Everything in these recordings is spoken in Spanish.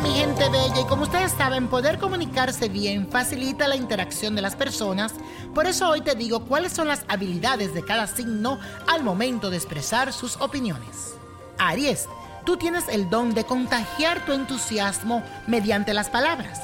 mi gente bella, y como ustedes saben, poder comunicarse bien facilita la interacción de las personas. Por eso hoy te digo cuáles son las habilidades de cada signo al momento de expresar sus opiniones. Aries, tú tienes el don de contagiar tu entusiasmo mediante las palabras,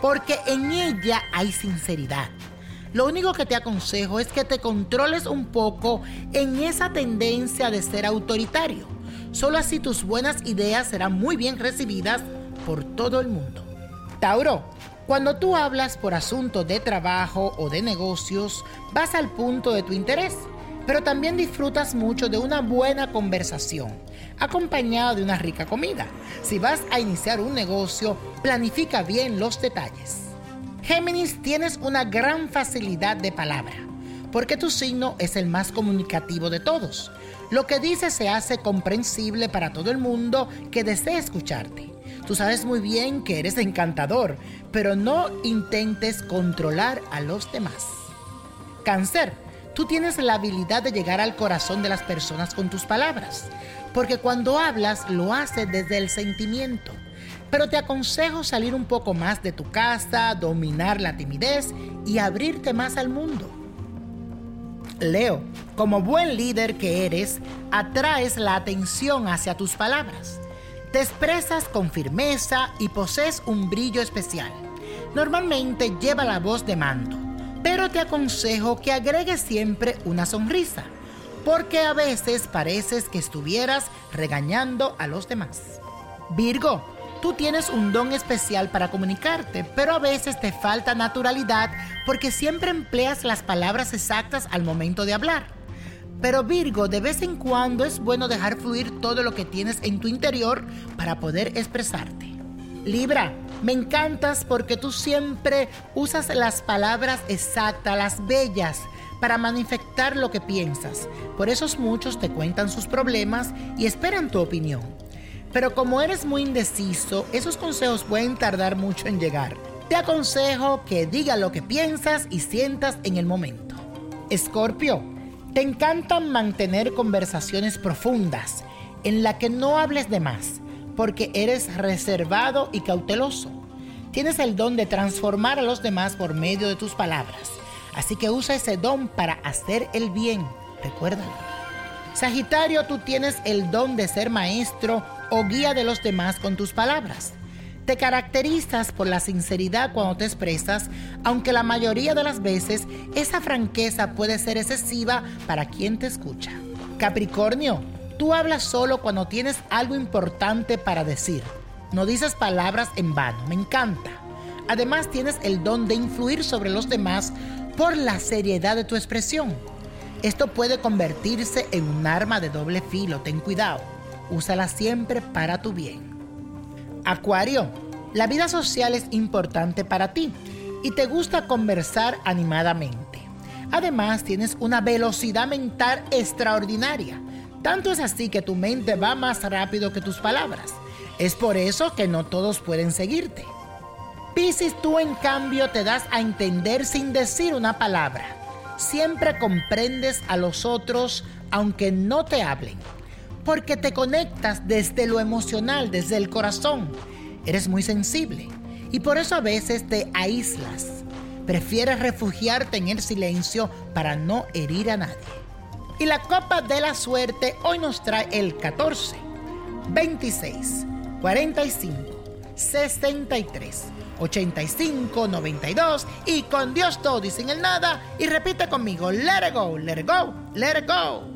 porque en ella hay sinceridad. Lo único que te aconsejo es que te controles un poco en esa tendencia de ser autoritario. Solo así tus buenas ideas serán muy bien recibidas por todo el mundo. Tauro, cuando tú hablas por asuntos de trabajo o de negocios, vas al punto de tu interés, pero también disfrutas mucho de una buena conversación, acompañada de una rica comida. Si vas a iniciar un negocio, planifica bien los detalles. Géminis, tienes una gran facilidad de palabra, porque tu signo es el más comunicativo de todos. Lo que dices se hace comprensible para todo el mundo que desee escucharte. Tú sabes muy bien que eres encantador, pero no intentes controlar a los demás. Cáncer, tú tienes la habilidad de llegar al corazón de las personas con tus palabras, porque cuando hablas lo haces desde el sentimiento. Pero te aconsejo salir un poco más de tu casa, dominar la timidez y abrirte más al mundo. Leo, como buen líder que eres, atraes la atención hacia tus palabras. Te expresas con firmeza y posees un brillo especial. Normalmente lleva la voz de mando, pero te aconsejo que agregues siempre una sonrisa, porque a veces pareces que estuvieras regañando a los demás. Virgo, tú tienes un don especial para comunicarte, pero a veces te falta naturalidad porque siempre empleas las palabras exactas al momento de hablar. Pero Virgo, de vez en cuando es bueno dejar fluir todo lo que tienes en tu interior para poder expresarte. Libra, me encantas porque tú siempre usas las palabras exactas, las bellas, para manifestar lo que piensas. Por eso muchos te cuentan sus problemas y esperan tu opinión. Pero como eres muy indeciso, esos consejos pueden tardar mucho en llegar. Te aconsejo que diga lo que piensas y sientas en el momento. Escorpio, te encanta mantener conversaciones profundas en la que no hables de más, porque eres reservado y cauteloso. Tienes el don de transformar a los demás por medio de tus palabras. Así que usa ese don para hacer el bien. Recuérdalo. Sagitario, tú tienes el don de ser maestro o guía de los demás con tus palabras. Te caracterizas por la sinceridad cuando te expresas, aunque la mayoría de las veces esa franqueza puede ser excesiva para quien te escucha. Capricornio, tú hablas solo cuando tienes algo importante para decir. No dices palabras en vano, me encanta. Además tienes el don de influir sobre los demás por la seriedad de tu expresión. Esto puede convertirse en un arma de doble filo, ten cuidado. Úsala siempre para tu bien. Acuario, la vida social es importante para ti y te gusta conversar animadamente. Además, tienes una velocidad mental extraordinaria. Tanto es así que tu mente va más rápido que tus palabras. Es por eso que no todos pueden seguirte. Piscis, tú en cambio te das a entender sin decir una palabra. Siempre comprendes a los otros aunque no te hablen porque te conectas desde lo emocional, desde el corazón. Eres muy sensible y por eso a veces te aíslas. Prefieres refugiarte en el silencio para no herir a nadie. Y la copa de la suerte hoy nos trae el 14, 26, 45, 63, 85, 92 y con Dios todo y sin el nada. Y repite conmigo, let it go, let it go, let it go.